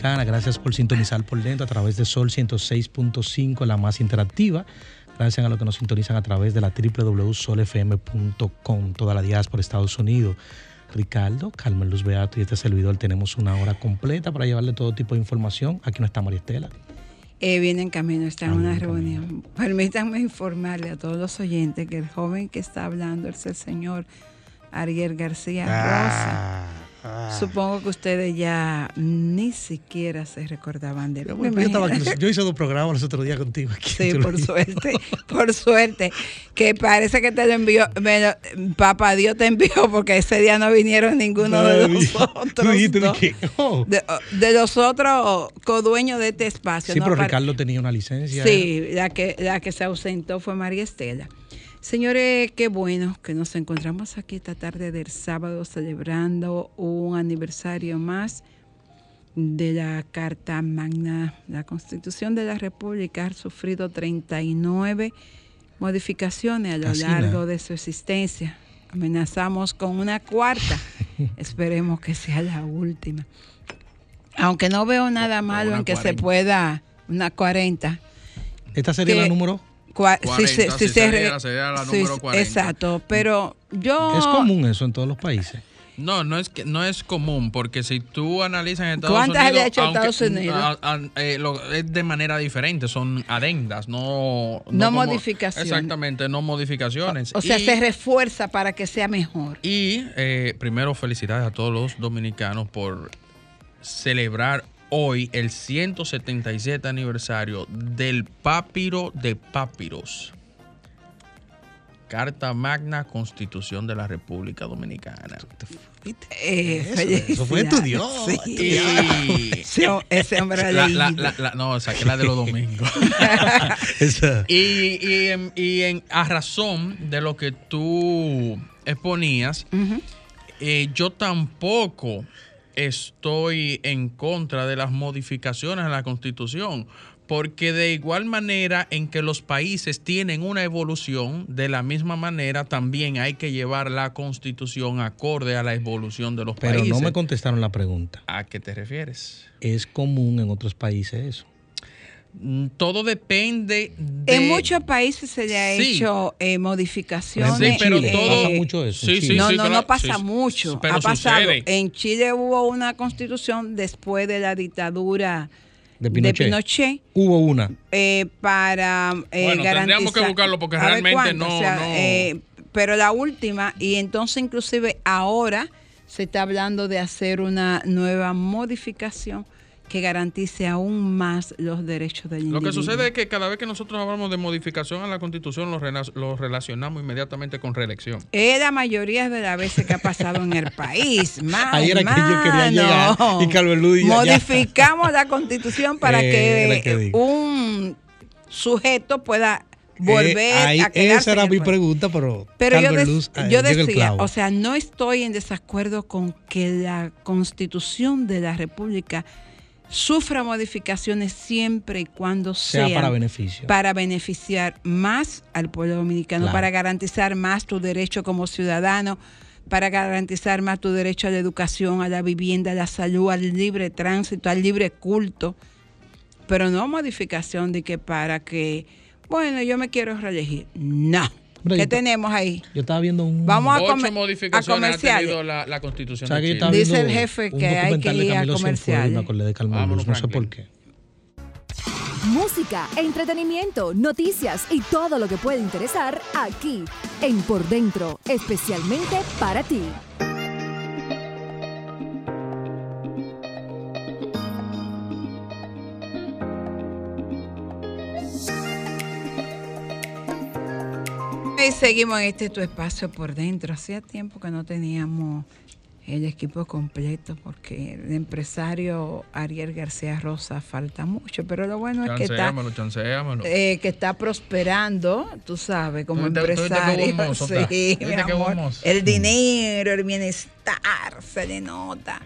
Dominicana. Gracias por sintonizar por dentro a través de Sol 106.5, la más interactiva. Gracias a los que nos sintonizan a través de la www.solfm.com, toda la diáspora Estados Unidos. Ricardo, Carmen Luz Beato y este servidor tenemos una hora completa para llevarle todo tipo de información. Aquí no está María Estela. Eh, viene en camino, está en Ah, una reunión. Permítanme informarle a todos los oyentes que el joven que está hablando es el señor Ariel García Rosa. Supongo que ustedes ya ni siquiera se recordaban de él. Yo, estaba hice dos programas los otros días contigo aquí. Sí, por suerte, por suerte, que parece que te lo envió, me lo- papá Dios te envió porque ese día no vinieron ninguno de Ay, los Tú otros. dijiste de oh. De, de los otros codueños de este espacio. Sí, ¿no? pero Ricardo tenía una licencia. Sí, la que, la que se ausentó fue María Estela. Señores, qué bueno que nos encontramos aquí esta tarde del sábado celebrando un aniversario más de la Carta Magna. La Constitución de la República ha sufrido 39 modificaciones a lo largo de su existencia. Amenazamos con una cuarta. Esperemos que sea la última. Aunque no veo nada malo en que se 40. pueda, una 40. ¿Esta sería que- la número? Cua- 40, se- si se sería- re- sería la sí, número 40. Exacto, pero yo... Es común eso en todos los países. No, no es que no es común, porque si tú analizas en Estados ¿Cuántas Unidos, le ha hecho aunque- Estados Unidos? a- a- eh, lo- es de manera diferente, son adendas, no No como- modificaciones. Exactamente, no modificaciones. O sea, Y- se refuerza para que sea mejor. Y eh, primero felicidades a todos los dominicanos por celebrar hoy el 177 aniversario del Papiro de Papiros. Carta Magna Constitución de la República Dominicana. Eh, Eso, eso fue estudiado, Sí. Y Ese, ese hombre la, la- leído. la- la- no, saqué la de los domingos. Y, y en- y en- a razón de lo que tú exponías, eh, yo tampoco estoy en contra de las modificaciones a la Constitución, porque de igual manera en que los países tienen una evolución, de la misma manera también hay que llevar la Constitución acorde a la evolución de los Pero países. no me contestaron la pregunta. ¿A qué te refieres? ¿Es común en otros países eso? Mm, Todo depende de... En muchos países se le ha Sí. hecho eh, modificaciones. Sí, pero eh, todo- Pasa mucho eso. Sí, sí, no, sí, no, claro, no pasa sí, mucho. pero ha pasado. sucede. En Chile hubo una constitución después de la dictadura De de Pinochet. Hubo una. eh, para eh, Bueno, tendríamos garantizar- que buscarlo porque A realmente cuánto, no- no. eh, pero la última, y entonces inclusive ahora se está hablando de hacer una nueva modificación que garantice aún más los derechos del Lo individuo. que sucede es que cada vez que nosotros hablamos de modificación a la Constitución, lo, rela- lo relacionamos inmediatamente con reelección. Es la mayoría de las veces que ha pasado en el país. Más, Ahí era que yo quería llegar, y ya-. Modificamos la constitución para Eh, que un sujeto pueda volver Eh, ahí- a quedarse Esa era mi pregunta, pero. Pero yo, Luz, eh, decía, o sea, no estoy en desacuerdo con que la constitución de la República sufra modificaciones siempre y cuando sea para beneficio. para beneficiar más al pueblo dominicano, Claro. para garantizar más tu derecho como ciudadano, para garantizar más tu derecho a la educación, a la vivienda, a la salud, al libre tránsito, al libre culto. pero no modificación de que para que, bueno, yo me quiero reelegir. No. Hombre, ¿Qué tenemos ahí? Yo estaba viendo un. Vamos a Ocho comer- a modificaciones ha comerciales. tenido la, la constitución ¿sabes de que yo Chile. estaba Dice el jefe que hay que ir a comerciales. me acordé de Carmen Vámonos, Luz, no sé por qué. Música, entretenimiento, noticias y todo lo que puede interesar aquí en Por Dentro, especialmente para ti. Y seguimos en este tu espacio por dentro. Hacía tiempo que no teníamos el equipo completo porque el empresario Ariel García Rosa falta mucho, pero lo bueno es que está, eh, que está prosperando, tú sabes, como Tú tú empresario. está. Sí, Tú mi amor. El dinero, el bienestar, se le nota.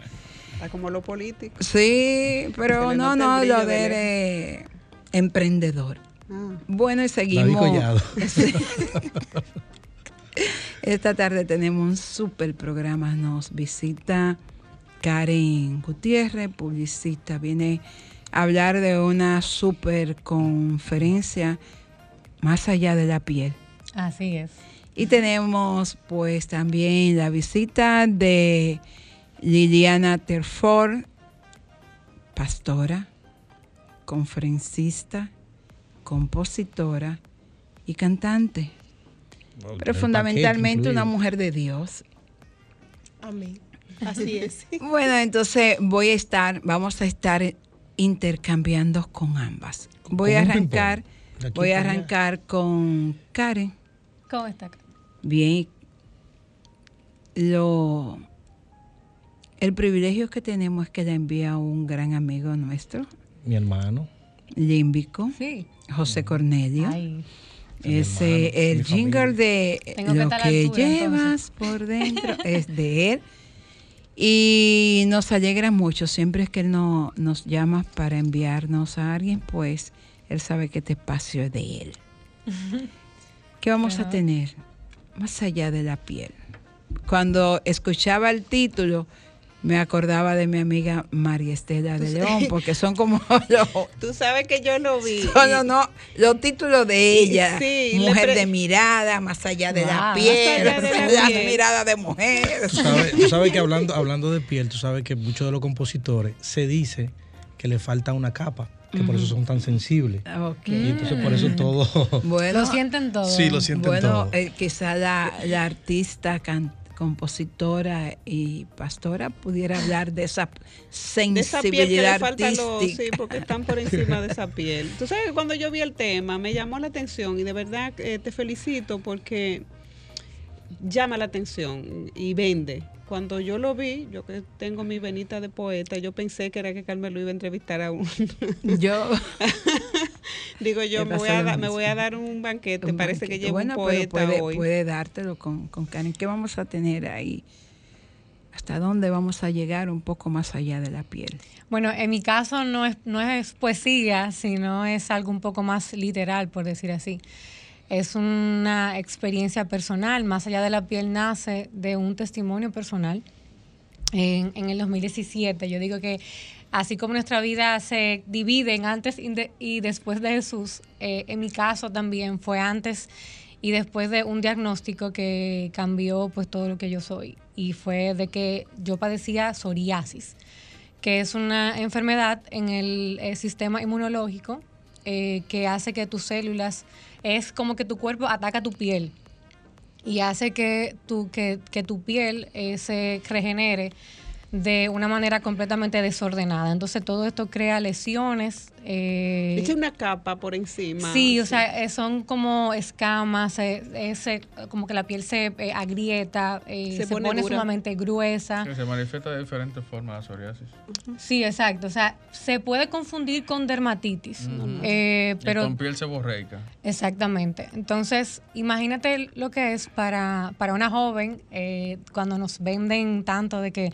Está como lo político. Sí, pero no, no, lo de de él es emprendedor. Ah, Bueno, y seguimos. Esta tarde tenemos un super programa. Nos visita Karen Gutiérrez, publicista. Viene a hablar de una super conferencia más allá de la piel. Así es. Y tenemos pues también la visita de Liliana Terford, pastora, conferencista, compositora y cantante, pero fundamentalmente una mujer de Dios. amén. Así es. Bueno, entonces voy a estar, vamos a estar intercambiando con ambas. Voy a arrancar, voy a arrancar con Karen. ¿Cómo está? Bien, lo el privilegio que tenemos es que la envía un gran amigo nuestro, Mi hermano. límbico, Sí. José Cornelio. Ay, Ese, hermano, el jingle familia. de Tengo lo que altura, llevas entonces. por dentro es de él. Y nos alegra mucho, siempre que él no, nos llama para enviarnos a alguien, pues él sabe que este espacio es de él. ¿Qué vamos a tener? Más allá de la piel. Cuando escuchaba el título, me acordaba de mi amiga María Estela de León, porque son como los, Tú sabes que yo lo vi. no, y- no, no, los títulos de ella. Sí, le mujer pre- de mirada, más allá de la Wow. piel, Más allá de la piel. miradas de mujer. Tú sabes, tú sabes que hablando, hablando de piel, tú sabes que muchos de los compositores se dice que le falta una capa, que por eso son tan sensibles. Ok. Y entonces por eso todo. Bueno, lo sienten todo. Sí, lo sienten bueno todo. eh, quizá la, la artista, can- compositora y pastora pudiera hablar de esa de esa piel que sensibilidad le falta los, artística. sí, porque están por encima de esa piel. Tú sabes que cuando yo vi el tema me llamó la atención y de verdad eh, te felicito porque llama la atención y vende. Cuando yo lo vi, yo que tengo mi venita de poeta, yo pensé que era que Carmelo iba a entrevistar a un. Yo Digo yo, Me voy, a lo dar- me mismo. voy a dar un banquete. un Parece que llevo bueno, un pero poeta puede, hoy. puede dártelo con, con Karen. ¿Qué vamos a tener ahí? ¿Hasta dónde vamos a llegar un poco más allá de la piel? Bueno, en mi caso no es, no es poesía, sino es algo un poco más literal, por decir así. Es una experiencia personal, más allá de la piel nace de un testimonio personal. En, en el 2017, yo digo que así como nuestra vida se divide en antes y, de- y después de Jesús, eh, en mi caso también fue antes y después de un diagnóstico que cambió pues todo lo que yo soy y fue de que yo padecía psoriasis que es una enfermedad en el, eh, sistema inmunológico eh, que hace que tus células, es como que tu cuerpo ataca tu piel y hace que tu, que, que tu piel eh, se regenere de una manera completamente desordenada. Entonces todo esto crea lesiones. eh, Echa una capa por encima. Sí, o sea, eh, son como escamas, eh, ese- como que la piel se eh, agrieta, eh, Se se, pone pone, sumamente gruesa. Sí, se manifiesta de diferentes formas la psoriasis. Sí, exacto. O sea, se puede confundir con dermatitis. eh, Y pero con piel seborreica. Exactamente. Entonces, imagínate lo que es para, para una joven eh, cuando nos venden tanto de que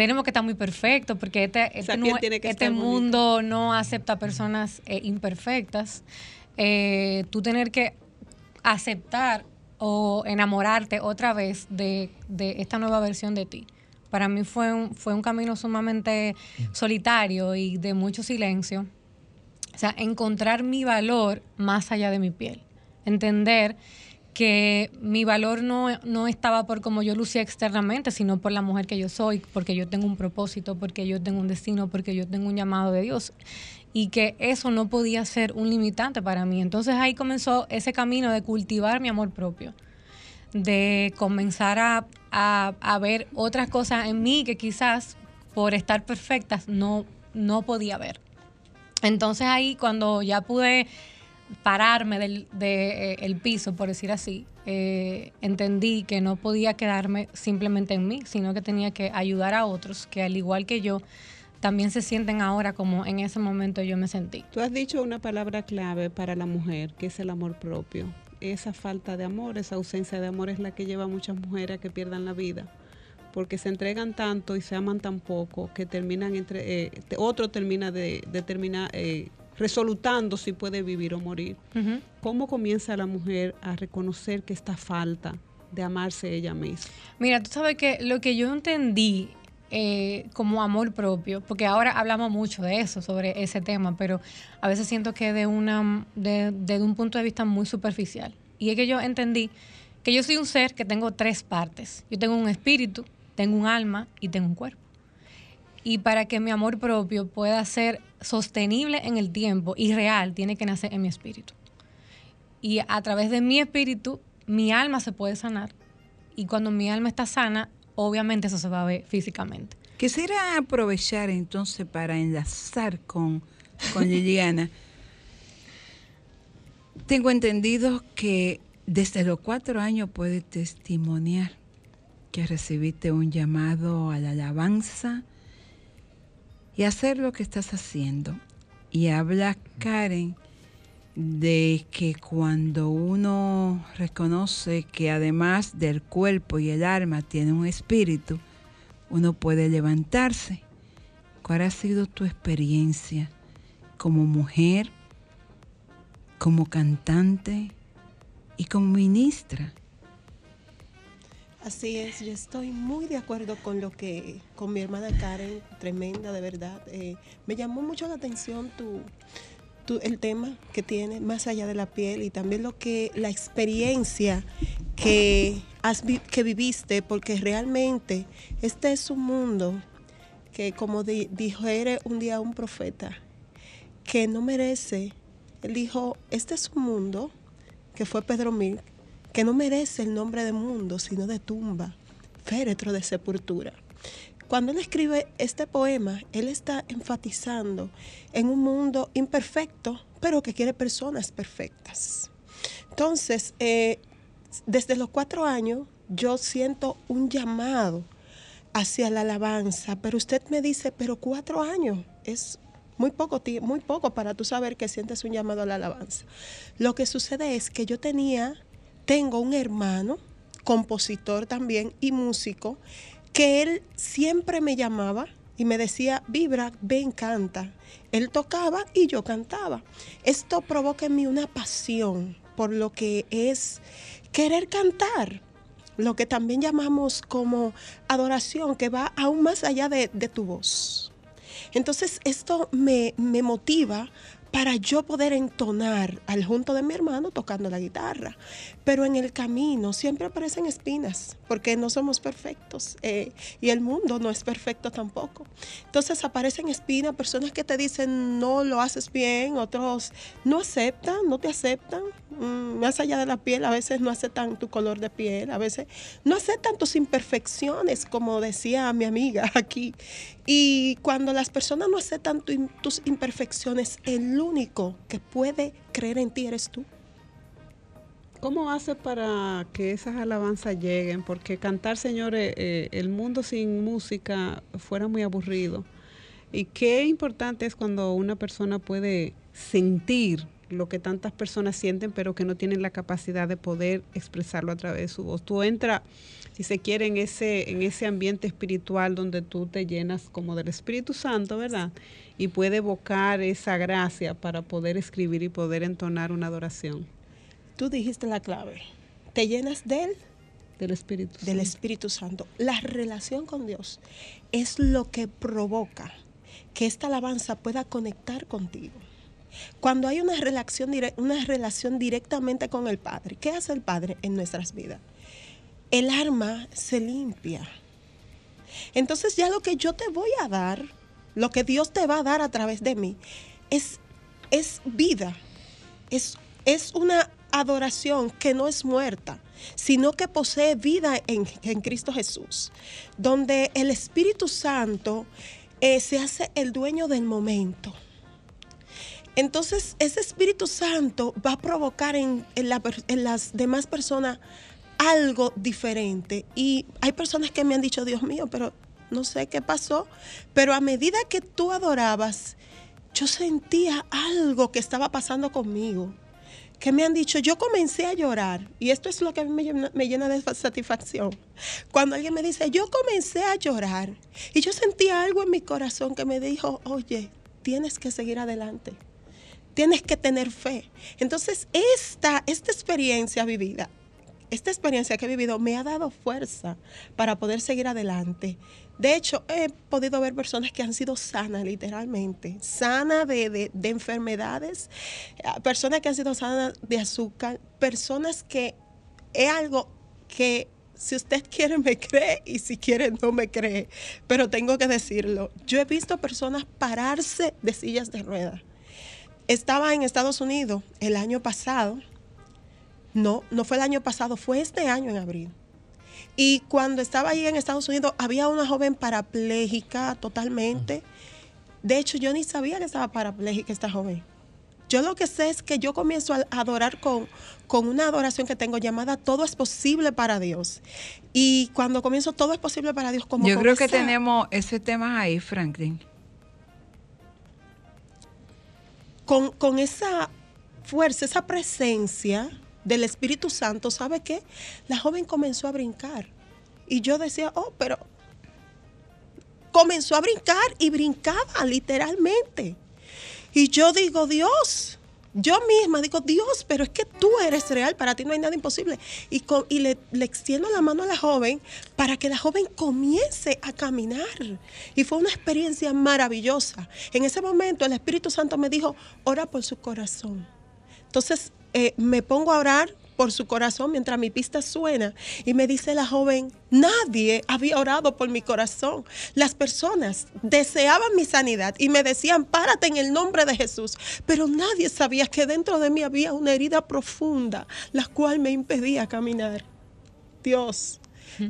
tenemos que estar muy perfectos porque este, este, este mundo no acepta personas eh, imperfectas. Eh, tú tener que aceptar o enamorarte otra vez de, de esta nueva versión de ti. Para mí fue un, fue un camino sumamente solitario y de mucho silencio sea, encontrar mi valor más allá de mi piel. Entender que mi valor no, no estaba por como yo lucía externamente, sino por la mujer que yo soy, porque yo tengo un propósito, porque yo tengo un destino, porque yo tengo un llamado de Dios. Y que eso no podía ser un limitante para mí. Entonces ahí comenzó ese camino de cultivar mi amor propio, de comenzar a, a, a ver otras cosas en mí que quizás por estar perfectas no, no podía ver. Entonces ahí cuando ya pude pararme del de, eh, el piso, por decir así, eh, entendí que no podía quedarme simplemente en mí, sino que tenía que ayudar a otros que al igual que yo también se sienten ahora como en ese momento yo me sentí. Tú has dicho una palabra clave para la mujer, que es el amor propio. Esa falta de amor, esa ausencia de amor es la que lleva a muchas mujeres a que pierdan la vida porque se entregan tanto y se aman tan poco que terminan entre eh, otro termina de, de terminar eh, resolutando si puede vivir o morir. ¿Cómo comienza la mujer a reconocer que esta falta de amarse ella misma? Mira, tú sabes que lo que yo entendí eh, como amor propio, porque ahora hablamos mucho de eso, sobre ese tema, pero a veces siento que de una, de, desde un punto de vista muy superficial. Y es que yo entendí que yo soy un ser que tengo tres partes. Yo tengo un espíritu, tengo un alma y tengo un cuerpo. Y para que mi amor propio pueda ser sostenible en el tiempo y real, tiene que nacer en mi espíritu. Y a través de mi espíritu, mi alma se puede sanar. Y cuando mi alma está sana, obviamente eso se va a ver físicamente. Quisiera aprovechar entonces para enlazar con, con Liliana. Tengo entendido que desde los cuatro años puedes testimoniar que recibiste un llamado a la alabanza y hacer lo que estás haciendo. Y habla Karen de que cuando uno reconoce que además del cuerpo y el alma tiene un espíritu, uno puede levantarse. ¿Cuál ha sido tu experiencia como mujer, como cantante y como ministra? Así es, yo estoy muy de acuerdo con lo que, con mi hermana Karen, tremenda de verdad. Eh, me llamó mucho la atención tu, el tema que tiene más allá de la piel y también lo que, la experiencia que, has, que viviste, porque realmente este es un mundo que como di- dijo era un día un profeta, que no merece, él dijo, este es un mundo, que fue Pedro Mil, que no merece el nombre de mundo, sino de tumba, féretro de sepultura. Cuando él escribe este poema, él está enfatizando en un mundo imperfecto, pero que quiere personas perfectas. Entonces, eh, desde los cuatro años, yo siento un llamado hacia la alabanza, pero usted me dice, pero cuatro años es muy poco, muy poco para tú saber que sientes un llamado a la alabanza. Lo que sucede es que yo tenía, tengo un hermano, compositor también y músico, que él siempre me llamaba y me decía, Vibra, ven, canta. Él tocaba y yo cantaba. Esto provoca en mí una pasión por lo que es querer cantar lo que también llamamos como adoración, que va aún más allá de, tu voz. Entonces esto me, me motiva para yo poder entonar al junto de mi hermano tocando la guitarra. Pero en el camino siempre aparecen espinas, porque no somos perfectos eh, y el mundo no es perfecto tampoco. Entonces aparecen espinas, personas que te dicen no lo haces bien, otros no aceptan, no te aceptan, mm, más allá de la piel, a veces no aceptan tu color de piel, a veces no aceptan tus imperfecciones, como decía mi amiga aquí. Y cuando las personas no aceptan tu- tus imperfecciones, el único que puede creer en ti eres tú. ¿Cómo hace para que esas alabanzas lleguen? Porque cantar, señores, eh, el mundo sin música fuera muy aburrido. Y qué importante es cuando una persona puede sentir lo que tantas personas sienten, pero que no tienen la capacidad de poder expresarlo a través de su voz. Tú entras, si se quiere, en ese, en ese ambiente espiritual donde tú te llenas como del Espíritu Santo, ¿verdad? Y puede evocar esa gracia para poder escribir y poder entonar una adoración Tú dijiste la clave. Te llenas de él, del Espíritu del Santo. Espíritu Santo. La relación con Dios es lo que provoca que esta alabanza pueda conectar contigo. Cuando hay una relación, una relación directamente con el Padre, ¿qué hace el Padre en nuestras vidas? El alma se limpia. Entonces ya lo que yo te voy a dar, lo que Dios te va a dar a través de mí, es, es vida, es, es una adoración que no es muerta, sino que posee vida en, en Cristo Jesús, donde el Espíritu Santo eh, se hace el dueño del momento. Entonces, ese Espíritu Santo va a provocar en, las demás personas algo diferente. Y hay personas que me han dicho, Dios mío, pero no sé qué pasó, pero a medida que tú adorabas, yo sentía algo que estaba pasando conmigo. Que me han dicho, yo comencé a llorar, y esto es lo que a mí me llena, me llena de satisfacción. Cuando alguien me dice, yo comencé a llorar, y yo sentía algo en mi corazón que me dijo, oye, tienes que seguir adelante tienes que tener fe. Entonces, esta, esta experiencia vivida, esta experiencia que he vivido me ha dado fuerza para poder seguir adelante. De hecho, he podido ver personas que han sido sanas, literalmente, sanas de, de- de enfermedades, eh, personas que han sido sanas de azúcar, personas que es algo que si usted quiere me cree y si quiere no me cree, pero tengo que decirlo. Yo he visto personas pararse de sillas de ruedas estaba en Estados Unidos el año pasado. No, no fue el año pasado, fue este año en abril. Y cuando estaba ahí en Estados Unidos había una joven parapléjica totalmente. De hecho, yo ni sabía que estaba parapléjica esta joven. Yo lo que sé es que yo comienzo a adorar con, con una adoración que tengo llamada Todo es posible para Dios. Y cuando comienzo Todo es posible para Dios, como Yo creo que tenemos ese tema ahí, Franklin. Con, con esa fuerza, esa presencia del Espíritu Santo, ¿sabe qué? La joven comenzó a brincar. Y yo decía, oh, pero comenzó a brincar y brincaba literalmente. Y yo digo, Dios, yo misma digo, Dios, pero es que tú eres real, para ti no hay nada imposible. Y, y le, le extiendo la mano a la joven para que la joven comience a caminar. Y fue una experiencia maravillosa. En ese momento el Espíritu Santo me dijo, ora por su corazón. Entonces eh, me pongo a orar por su corazón mientras mi pista suena y me dice la joven, nadie había orado por mi corazón. Las personas deseaban mi sanidad y me decían, párate en el nombre de Jesús, pero nadie sabía que dentro de mí había una herida profunda, la cual me impedía caminar. Dios,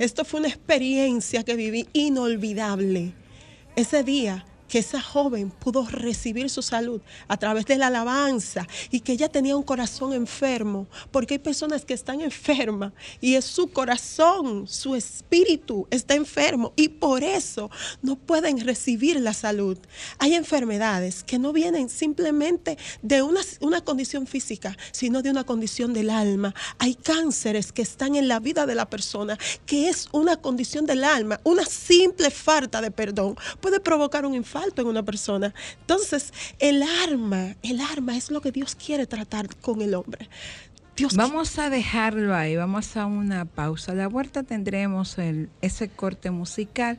esto fue una experiencia que viví inolvidable. Ese día que esa joven pudo recibir su salud a través de la alabanza y que ella tenía un corazón enfermo, porque hay personas que están enfermas y es su corazón, su espíritu está enfermo y por eso no pueden recibir la salud. Hay enfermedades que no vienen simplemente de una, una condición física, sino de una condición del alma. Hay cánceres que están en la vida de la persona, que es una condición del alma, una simple falta de perdón puede provocar un infarto en una persona. Entonces, el arma, el arma es lo que Dios quiere tratar con el hombre. Dios Vamos a dejarlo ahí, vamos a una pausa. A la vuelta tendremos el- ese corte musical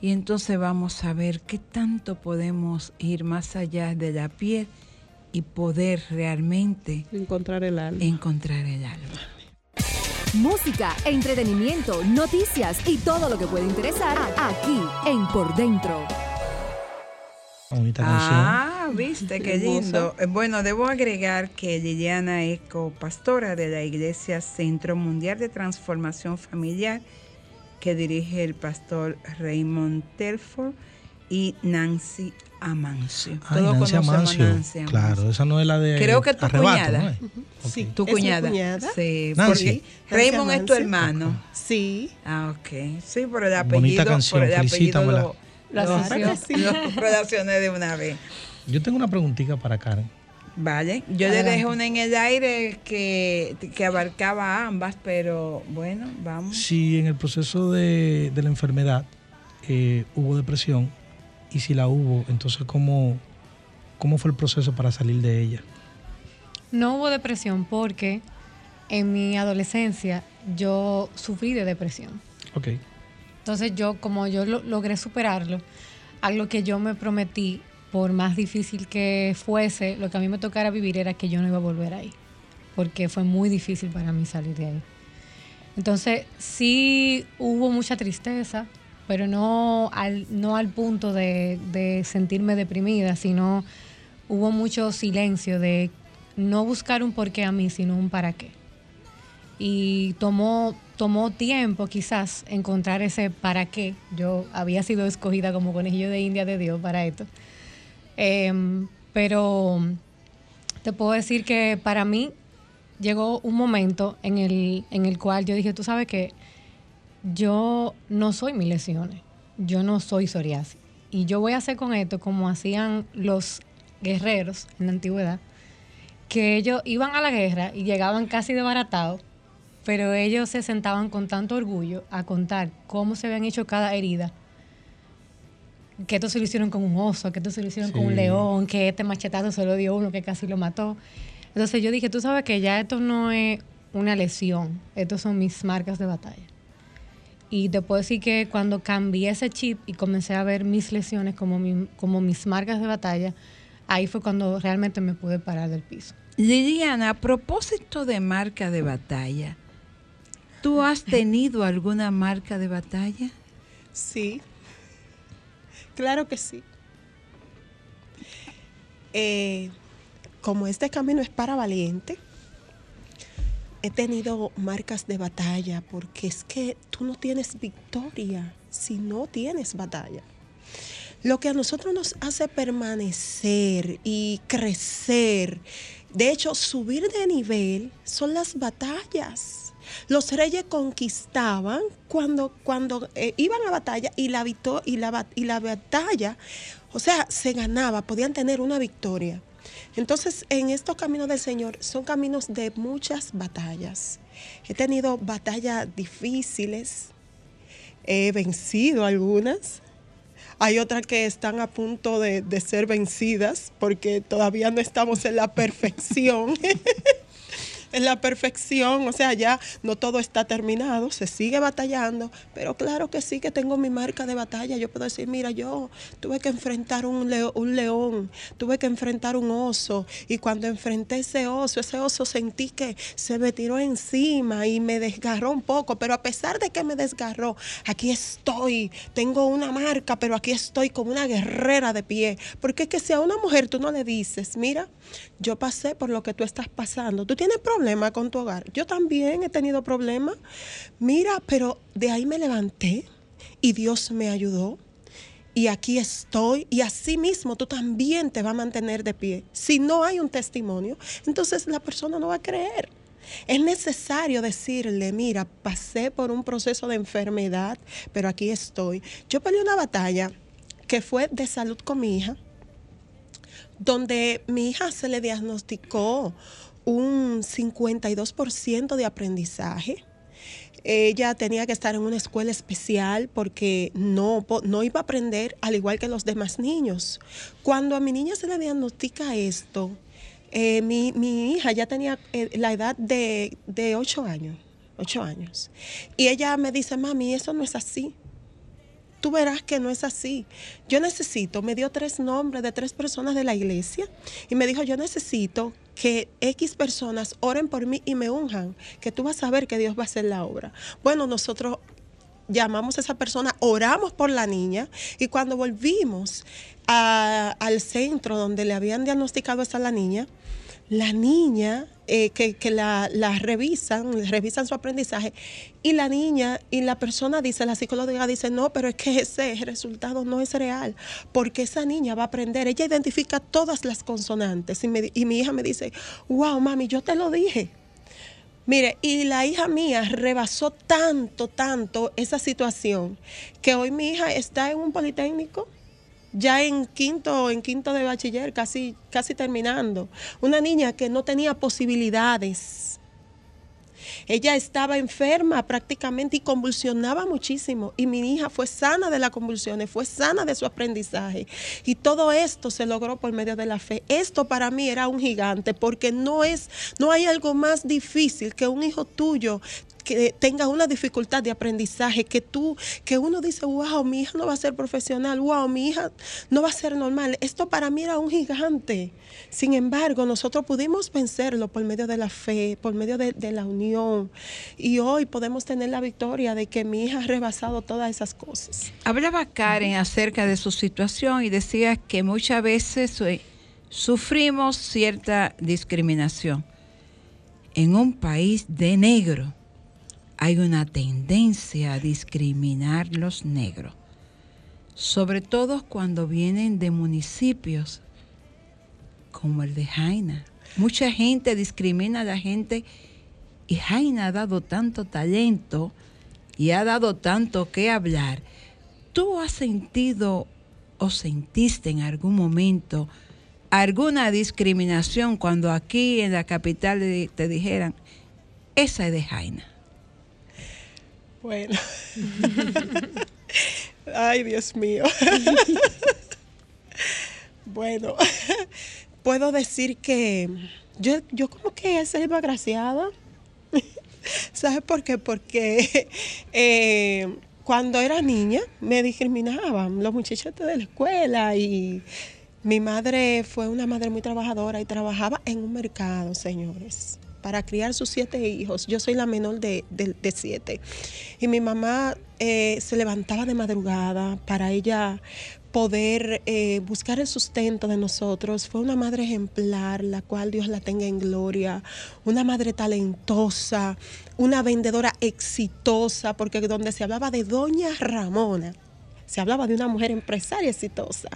y entonces vamos a ver qué tanto podemos ir más allá de la piel y poder realmente encontrar el alma. Encontrar el alma. Música, entretenimiento, noticias y todo lo que puede interesar aquí en Por Dentro. Bonita Ah, viste, qué lindo. Eh, Bueno, debo agregar que Liliana es copastora de la Iglesia Centro Mundial de Transformación Familiar, que dirige el pastor Raymond Telford y Nancy Amancio. Ay, Todos Nancy conocemos a Amancio. Nancy Amancio. Claro, esa no es la de Creo que tu Arrebato, cuñada. ¿no es? Sí, Tu cuñada. cuñada. Sí, Nancy. porque Raymond es tu hermano. Sí. Ah, ok. Sí, por el apellido. Bonita canción, por el apellido felicítamela. lo, Lo lo- asoció. lo relacioné de una vez. Yo tengo una preguntita para Karen. Vale, yo Adelante. le dejé una en el aire que, que abarcaba a ambas, pero bueno, vamos. Si en el proceso de, de la enfermedad eh, hubo depresión y si la hubo, entonces ¿cómo, ¿cómo fue el proceso para salir de ella? No hubo depresión porque en mi adolescencia yo sufrí de depresión. Ok. Entonces yo, como yo lo- logré superarlo, algo que yo me prometí por más difícil que fuese, lo que a mí me tocara vivir era que yo no iba a volver ahí, porque fue muy difícil para mí salir de ahí. Entonces, sí hubo mucha tristeza, pero no al, no al punto de, de sentirme deprimida, sino hubo mucho silencio de no buscar un porqué a mí, sino un para qué. Y tomó, tomó tiempo quizás encontrar ese para qué. Yo había sido escogida como conejillo de India de Dios para esto. Em, pero te puedo decir que para mí llegó un momento en el, en el cual yo dije, tú sabes que yo no soy mis lesiones, yo no soy psoriasis. Y yo voy a hacer con esto como hacían los guerreros en la antigüedad, que ellos iban a la guerra y llegaban casi desbaratados, pero ellos se sentaban con tanto orgullo a contar cómo se habían hecho cada herida que esto se lo hicieron con un oso, que esto se lo hicieron con un león, que este machetazo se lo dio uno que casi lo mató. Entonces yo dije, tú sabes que ya esto no es una lesión, estos son mis marcas de batalla. Y te puedo decir que cuando cambié ese chip y comencé a ver mis lesiones como, mi- como mis marcas de batalla, ahí fue cuando realmente me pude parar del piso. Liliana, a propósito de marca de batalla, ¿tú has tenido alguna marca de batalla? Sí. Claro que sí. Eh, como este camino es para valiente, he tenido marcas de batalla porque es que tú no tienes victoria si no tienes batalla. Lo que a nosotros nos hace permanecer y crecer, de hecho subir de nivel, son las batallas. Los reyes conquistaban cuando, cuando eh, iban a batalla y la, victo- y, la, y la batalla, o sea, se ganaba, podían tener una victoria. Entonces, en estos caminos del Señor son caminos de muchas batallas. He tenido batallas difíciles, he vencido algunas. Hay otras que están a punto de, de ser vencidas porque todavía no estamos en la perfección. la perfección, o sea, ya no todo está terminado, se sigue batallando, pero claro que sí que tengo mi marca de batalla. Yo puedo decir, mira, yo tuve que enfrentar un león, tuve que enfrentar un oso, y cuando enfrenté ese oso, ese oso sentí que se me tiró encima y me desgarró un poco, pero a pesar de que me desgarró, aquí estoy, tengo una marca, pero aquí estoy como una guerrera de pie, porque es que si a una mujer tú no le dices, mira, yo pasé por lo que tú estás pasando. Tú tienes problemas con tu hogar. Yo también he tenido problemas. Mira, pero de ahí me levanté y Dios me ayudó. Y aquí estoy. Y así mismo tú también te vas a mantener de pie. Si no hay un testimonio, entonces la persona no va a creer. Es necesario decirle, mira, pasé por un proceso de enfermedad, pero aquí estoy. Yo peleé una batalla que fue de salud con mi hija donde mi hija se le diagnosticó un 52% de aprendizaje. Ella tenía que estar en una escuela especial porque no, no iba a aprender al igual que los demás niños. Cuando a mi niña se le diagnostica esto, eh, mi, mi hija ya tenía eh, la edad de, de 8 años, 8 años. Y ella me dice, mami, eso no es así tú verás que no es así. Yo necesito, me dio tres nombres de tres personas de la iglesia y me dijo, yo necesito que X personas oren por mí y me unjan, que tú vas a ver que Dios va a hacer la obra. Bueno, nosotros llamamos a esa persona, oramos por la niña y cuando volvimos a- al centro donde le habían diagnosticado esa la niña, la niña eh, que, que la, revisan, revisan su aprendizaje y la niña y la persona dice, la psicóloga dice, no, pero es que ese resultado no es real, porque esa niña va a aprender, ella identifica todas las consonantes y, y mi hija me dice, wow, mami, yo te lo dije. Mire, y la hija mía rebasó tanto, tanto esa situación que hoy mi hija está en un politécnico, ya en quinto, en quinto de bachiller, casi, casi terminando. Una niña que no tenía posibilidades. Ella estaba enferma prácticamente y convulsionaba muchísimo. Y mi hija fue sana de las convulsiones, fue sana de su aprendizaje. Y todo esto se logró por medio de la fe. Esto para mí era un gigante porque no es, no hay algo más difícil que un hijo tuyo que tenga una dificultad de aprendizaje, que tú, que uno dice, wow, mi hija no va a ser profesional, wow, mi hija no va a ser normal. Esto para mí era un gigante. Sin embargo, nosotros pudimos vencerlo por medio de la fe, por medio de, de la unión. Y hoy podemos tener la victoria de que mi hija ha rebasado todas esas cosas. Hablaba Karen acerca de su situación y decía que muchas veces eh, sufrimos cierta discriminación. En un país de negro hay una tendencia a discriminar los negros, sobre todo cuando vienen de municipios como el de Jaina. Mucha gente discrimina a la gente y Jaina ha dado tanto talento y ha dado tanto que hablar. ¿Tú has sentido o sentiste en algún momento alguna discriminación cuando aquí en la capital te, dijeran, esa es de Jaina? Bueno. Ay, Dios mío. bueno, puedo decir que yo, yo como que he sido agraciada. ¿Sabes por qué? Porque eh, cuando era niña me discriminaban los muchachotes de la escuela y mi madre fue una madre muy trabajadora y trabajaba en un mercado, señores, para criar sus siete hijos. Yo soy la menor de, de- siete. Y mi mamá eh, se levantaba de madrugada para ella poder eh, buscar el sustento de nosotros. Fue una madre ejemplar, la cual Dios la tenga en gloria, una madre talentosa, una vendedora exitosa, porque donde se hablaba de Doña Ramona, se hablaba de una mujer empresaria exitosa.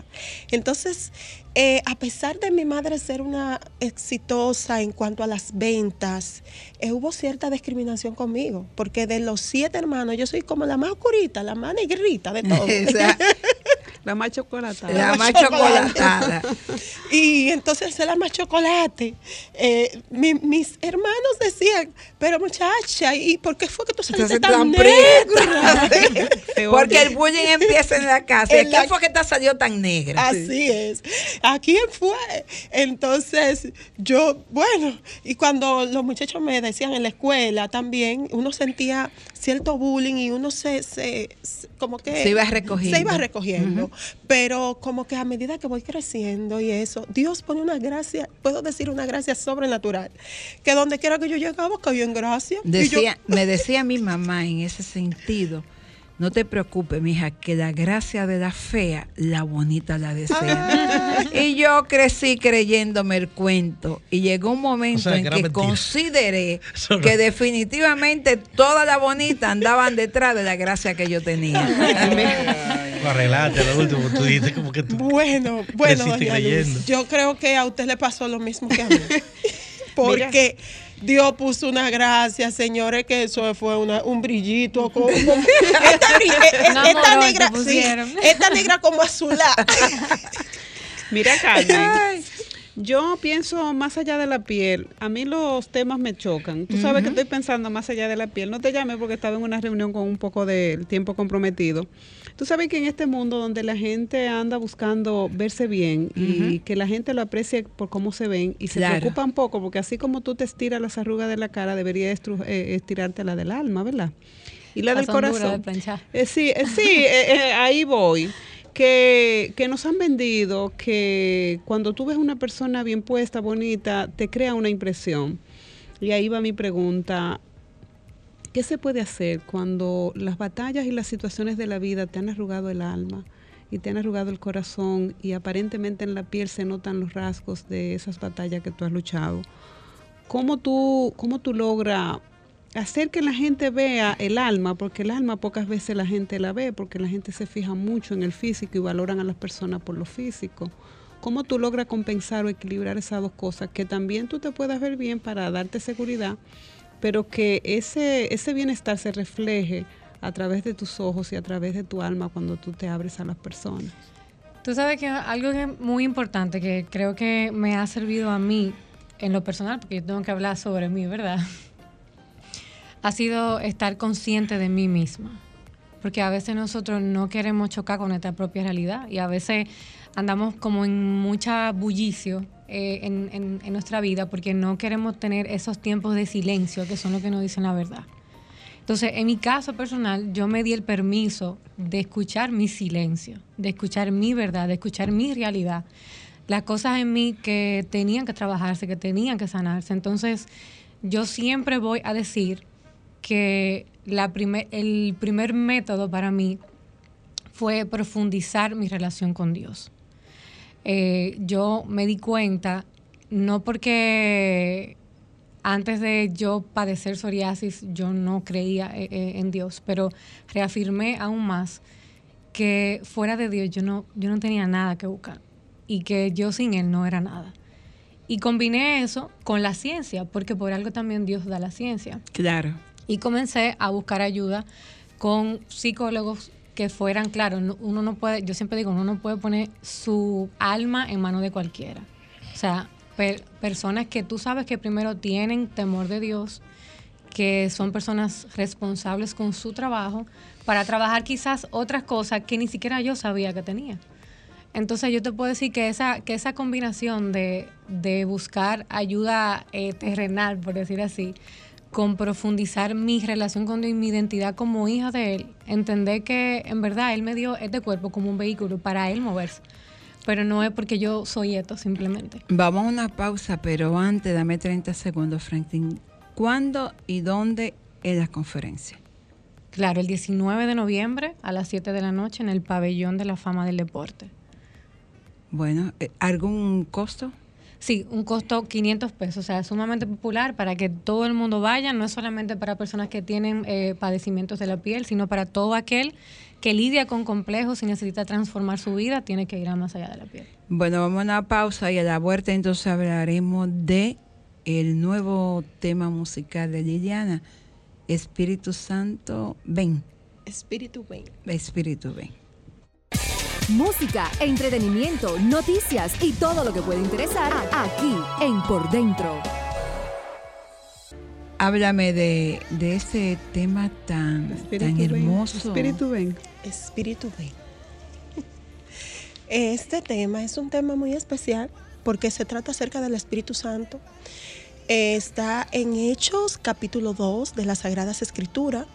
Entonces, eh, a pesar de mi madre ser una exitosa en cuanto a las ventas, eh, hubo cierta discriminación conmigo, porque de los siete hermanos, yo soy como la más oscurita, la más negrita de todos. O sea, La más chocolatada. la más chocolatada. Y entonces era más chocolate. Eh, mi- mis hermanos decían, pero muchacha, ¿y por qué fue que tú saliste Entonces, tan tan negra? Porque el bullying empieza en la casa. ¿Y la- ¿Quién fue que te salió tan negra? Así es. ¿A quién fue? Entonces, yo, bueno, y cuando los muchachos me decían en la escuela también, uno sentía cierto bullying y uno se, se, se- como que... Se iba recogiendo. Se iba recogiendo. Pero como que a medida que voy creciendo y eso, Dios pone una gracia, puedo decir una gracia sobrenatural, que donde quiera que yo llegaba, caía en gracia. Y yo- Decía, me decía mi mamá en ese sentido, no te preocupes, mija, que la gracia de la fea, la bonita la desea. Y yo crecí creyéndome el cuento y llegó un momento O sea, que en que mentira. consideré Eso no. que definitivamente todas las bonitas andaban detrás de la gracia que yo tenía. Lo arreglaste, lo último, tú dijiste como que tú. Bueno, bueno, Luz, yo creo que a usted le pasó lo mismo que a mí. Porque Dios puso una gracia, señores, que eso fue una- un brillito. Como, esta, Una esta negra, sí, esta negra como azulada. Mira, Carmen. Yo pienso más allá de la piel. A mí los temas me chocan. Tú sabes que estoy pensando más allá de la piel. No te llamé porque estaba en una reunión con un poco de tiempo comprometido. Tú sabes que en este mundo donde la gente anda buscando verse bien y que la gente lo aprecie por cómo se ven y se Claro. preocupa un poco porque así como tú te estiras las arrugas de la cara, debería eh, estirarte la del alma, ¿verdad? Y la del corazón. de. Eh, sí, eh, sí, eh, ahí voy. Que, que nos han vendido que cuando tú ves una persona bien puesta, bonita, te crea una impresión. Y ahí va mi pregunta. ¿Qué se puede hacer cuando las batallas y las situaciones de la vida te han arrugado el alma y te han arrugado el corazón y aparentemente en la piel se notan los rasgos de esas batallas que tú has luchado? ¿Cómo tú, cómo tú logras hacer que la gente vea el alma? Porque el alma pocas veces la gente la ve, porque la gente se fija mucho en el físico y valoran a las personas por lo físico. ¿Cómo tú logras compensar o equilibrar esas dos cosas? Que también tú te puedas ver bien para darte seguridad, pero que ese, ese bienestar se refleje a través de tus ojos y a través de tu alma cuando tú te abres a las personas. Tú sabes que algo que es muy importante que creo que me ha servido a mí en lo personal, porque yo tengo que hablar sobre mí, ¿verdad? Ha sido estar consciente de mí misma. Porque a veces nosotros no queremos chocar con nuestra propia realidad y a veces andamos como en mucha bullicio eh, en, nuestra vida porque no queremos tener esos tiempos de silencio que son los que nos dicen la verdad. Entonces, en mi caso personal, yo me di el permiso de escuchar mi silencio, de escuchar mi verdad, de escuchar mi realidad, las cosas en mí que tenían que trabajarse, que tenían que sanarse. Entonces, yo siempre voy a decir que la primer, el primer método para mí fue profundizar mi relación con Dios. Eh, yo me di cuenta, no porque antes de yo padecer psoriasis yo no creía eh, eh, en Dios, pero reafirmé aún más que fuera de Dios yo no, yo no tenía nada que buscar y que yo sin Él no era nada. Y combiné eso con la ciencia, porque por algo también Dios da la ciencia. Claro. Y comencé a buscar ayuda con psicólogos que fueran, claro, uno no puede, yo siempre digo, uno no puede poner su alma en manos de cualquiera. O sea, personas que tú sabes que primero tienen temor de Dios, que son personas responsables con su trabajo, para trabajar quizás otras cosas que ni siquiera yo sabía que tenía. Entonces yo te puedo decir que esa, que esa combinación de, buscar ayuda eh, terrenal, por decir así, con profundizar mi relación con mi identidad como hija de Él, entender que en verdad Él me dio este cuerpo como un vehículo para Él moverse. Pero no es porque yo soy esto simplemente. Vamos a una pausa, pero antes dame 30 segundos, Franklin. ¿Cuándo y dónde es la conferencia? Claro, el 19 de noviembre a las 7 de la noche en el pabellón de la fama del deporte. Bueno, eh, ¿algún costo? Sí, un costo 500 pesos, o sea, sumamente popular para que todo el mundo vaya, no es solamente para personas que tienen eh, padecimientos de la piel, sino para todo aquel que lidia con complejos y necesita transformar su vida, tiene que ir a más allá de la piel. Bueno, vamos a una pausa y a la vuelta entonces hablaremos de el nuevo tema musical de Liliana, Espíritu Santo, ven. Espíritu, ven. Espíritu, ven música, entretenimiento, noticias y todo lo que puede interesar aquí en Por Dentro. Háblame de, de ese tema tan, tan hermoso. Espíritu ven. Espíritu ven. Este tema es un tema muy especial porque se trata acerca del Espíritu Santo. Está en Hechos capítulo 2 de las Sagradas Escrituras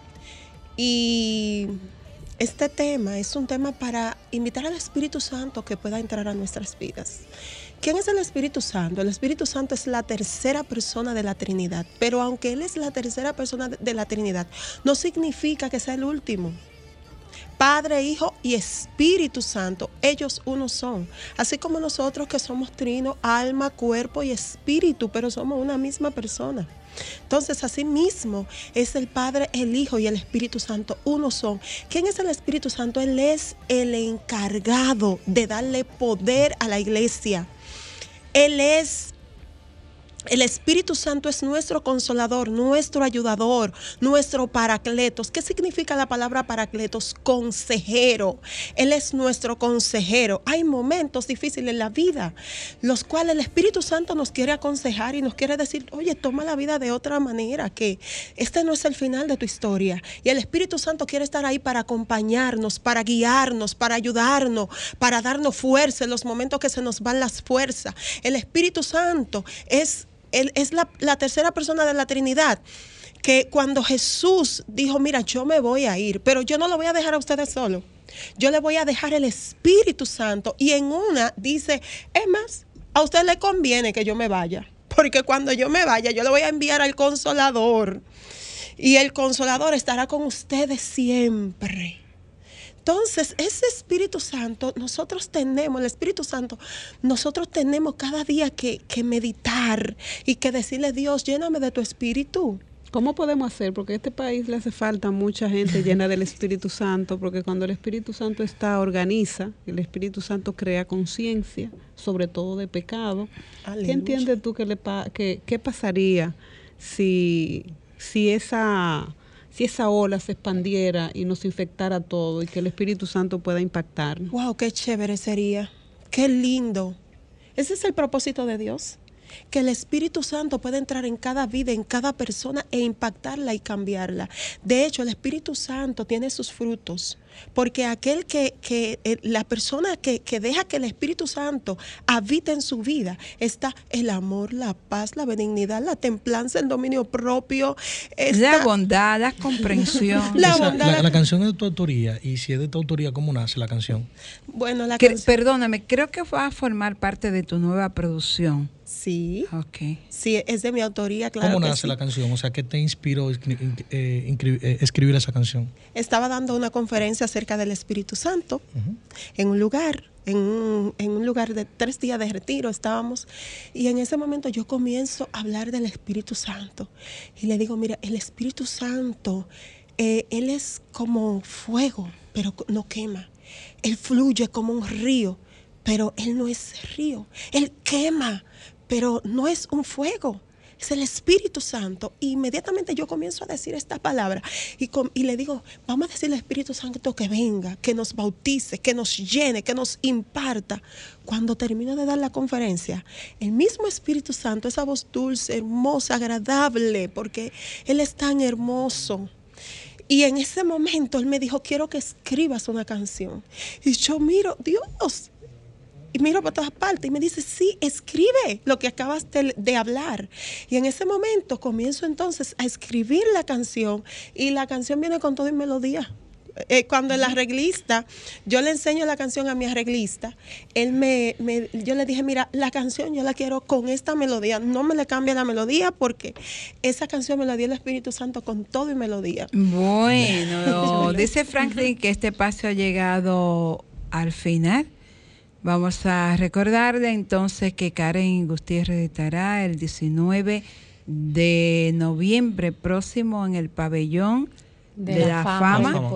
y este tema es un tema para invitar al Espíritu Santo que pueda entrar a nuestras vidas. ¿Quién es el Espíritu Santo? El Espíritu Santo es la tercera persona de la Trinidad, pero aunque Él es la tercera persona de la Trinidad, no significa que sea el último. Padre, Hijo y Espíritu Santo, ellos uno son. Así como nosotros que somos trino, alma, cuerpo y espíritu, pero somos una misma persona. Entonces, así mismo es el Padre, el Hijo y el Espíritu Santo, uno son. ¿Quién es el Espíritu Santo? Él es el encargado de darle poder a la iglesia. Él es el Espíritu Santo es nuestro consolador, nuestro ayudador, nuestro paracletos. ¿Qué significa la palabra paracletos? Consejero. Él es nuestro consejero. Hay momentos difíciles en la vida, los cuales el Espíritu Santo nos quiere aconsejar y nos quiere decir, oye, toma la vida de otra manera, que este no es el final de tu historia. Y el Espíritu Santo quiere estar ahí para acompañarnos, para guiarnos, para ayudarnos, para darnos fuerza en los momentos que se nos van las fuerzas. El Espíritu Santo es él es la, tercera persona de la Trinidad que cuando Jesús dijo, mira, yo me voy a ir, pero yo no lo voy a dejar a ustedes solo. Yo le voy a dejar el Espíritu Santo. Y en una dice, es más, a usted le conviene que yo me vaya. Porque cuando yo me vaya, yo le voy a enviar al consolador. Y el consolador estará con ustedes siempre. Entonces, ese Espíritu Santo, nosotros tenemos, el Espíritu Santo, nosotros tenemos cada día que, meditar y que decirle, Dios, lléname de tu Espíritu. ¿Cómo podemos hacer? Porque a este país le hace falta mucha gente llena del Espíritu Santo, porque cuando el Espíritu Santo está, organiza, el Espíritu Santo crea conciencia, sobre todo de pecado. ¿Qué entiendes tú que, le que, qué pasaría si, si esa si esa ola se expandiera y nos infectara todo y que el Espíritu Santo pueda impactar. Wow, qué chévere sería. Qué lindo. Ese es el propósito de Dios. Que el Espíritu Santo puede entrar en cada vida, en cada persona e impactarla y cambiarla. De hecho, el Espíritu Santo tiene sus frutos, porque aquel que, que eh, la persona que, que deja que el Espíritu Santo habite en su vida, está el amor, la paz, la benignidad, la templanza, el dominio propio, La bondad, la comprensión. La bondad, la, la- la canción es de tu autoría y si es de tu autoría, ¿cómo nace la canción? bueno, la Que- canción- perdóname, creo que va a formar parte de tu nueva producción. Sí, Ok. sí, es de mi autoría, claro. ¿Cómo nace sí. la canción? O sea, ¿qué te inspiró eh, eh, escribir esa canción? Estaba dando una conferencia acerca del Espíritu Santo en un lugar, en un, en un lugar de tres días de retiro estábamos. Y en ese momento yo comienzo a hablar del Espíritu Santo. Y le digo, mira, el Espíritu Santo, eh, Él es como fuego, pero no quema. Él fluye como un río, pero Él no es río. Él quema, pero no es un fuego. Es el Espíritu Santo. Y inmediatamente yo comienzo a decir esta palabra y, y le digo, vamos a decirle al Espíritu Santo que venga, que nos bautice, que nos llene, que nos imparta. Cuando termino de dar la conferencia, el mismo Espíritu Santo, esa voz dulce, hermosa, agradable, porque Él es tan hermoso. Y en ese momento Él me dijo, quiero que escribas una canción. Y yo miro, Dios, y miro para todas partes y me dice, sí, escribe lo que acabas de, de hablar. Y en ese momento comienzo entonces a escribir la canción y la canción viene con todo y melodía. Eh, cuando el arreglista, yo le enseño la canción a mi arreglista, él me, me- yo le dije, mira, la canción yo la quiero con esta melodía, no me le cambia la melodía porque esa canción me la dio el Espíritu Santo con todo y melodía. Bueno, dice Franklin que este paso ha llegado al final. Vamos a recordarle entonces que Karen Gutiérrez estará el 19 de noviembre próximo en el pabellón de, la, fama,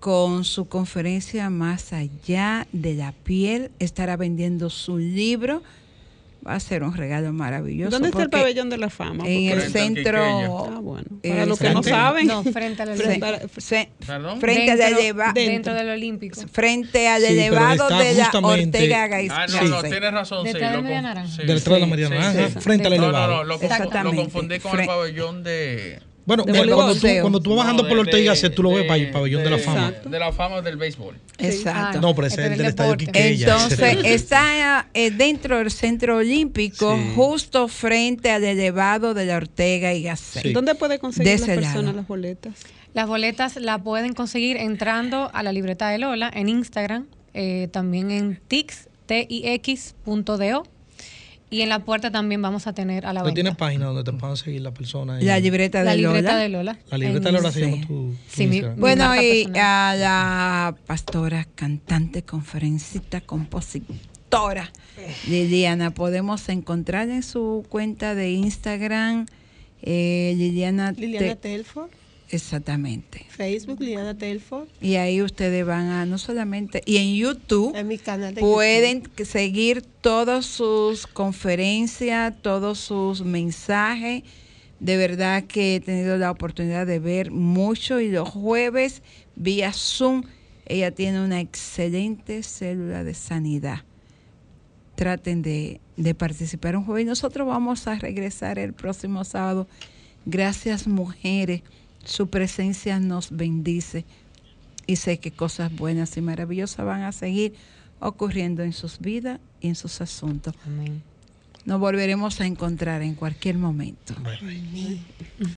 con su conferencia Más allá de la piel. Estará vendiendo su libro. Va a ser un regalo maravilloso. ¿Dónde está el pabellón de la fama? En el al centro. Ah, bueno. eh, Para los que no saben. No, frente al Olímpico. frente al Dentro, eleva- dentro del Olímpico. frente al Sí, elevado de la Ortega Gais- Ah, no, Gasset. no, tienes razón. sí, Detrás de lo Media con- Naranja. sí, Detrás de la sí, María sí, Naranja, sí. frente al No, elevado. no, no, lo, confo- lo Exactamente. confundí con el pabellón de... Bueno, cuando, voleibol. tú, cuando tú vas bajando No, por de- Ortega y Gasset, tú lo ves de- para el pabellón de, la fama. Exacto. De la fama del béisbol. Exacto. Ah, No, pero ese este es el del estadio. Quiqueya. Entonces está eh, dentro del centro olímpico, Sí. justo frente al elevado de la Ortega y Gasset. Sí. ¿Dónde puede De conseguir las personas lado. las boletas? Las boletas la pueden conseguir entrando a la libreta de Lola en Instagram, eh, también en tix, tix.do y en la puerta también vamos a tener a la ¿Tú venta. tienes página donde te puedan seguir las personas? La libreta la de libreta Lola. de Lola. La libreta de Lola se llama tu, tu Sí, mi-. Bueno, y personal. a la pastora, cantante, conferencista, compositora Liliana, podemos encontrar en su cuenta de Instagram eh, Liliana, Liliana Te- Telford, exactamente. Facebook, Liliana Telford, Y ahí ustedes van a no solamente y en YouTube en mi canal de pueden seguir todas sus conferencias, todos sus mensajes. De verdad que he tenido la oportunidad de ver mucho y los jueves vía Zoom ella tiene una excelente célula de sanidad. Traten de, de participar un jueves. Nosotros vamos a regresar el próximo sábado. Gracias mujeres, su presencia nos bendice y sé que cosas buenas y maravillosas van a seguir ocurriendo en sus vidas y en sus asuntos. Amén. Nos volveremos a encontrar en cualquier momento. Bye.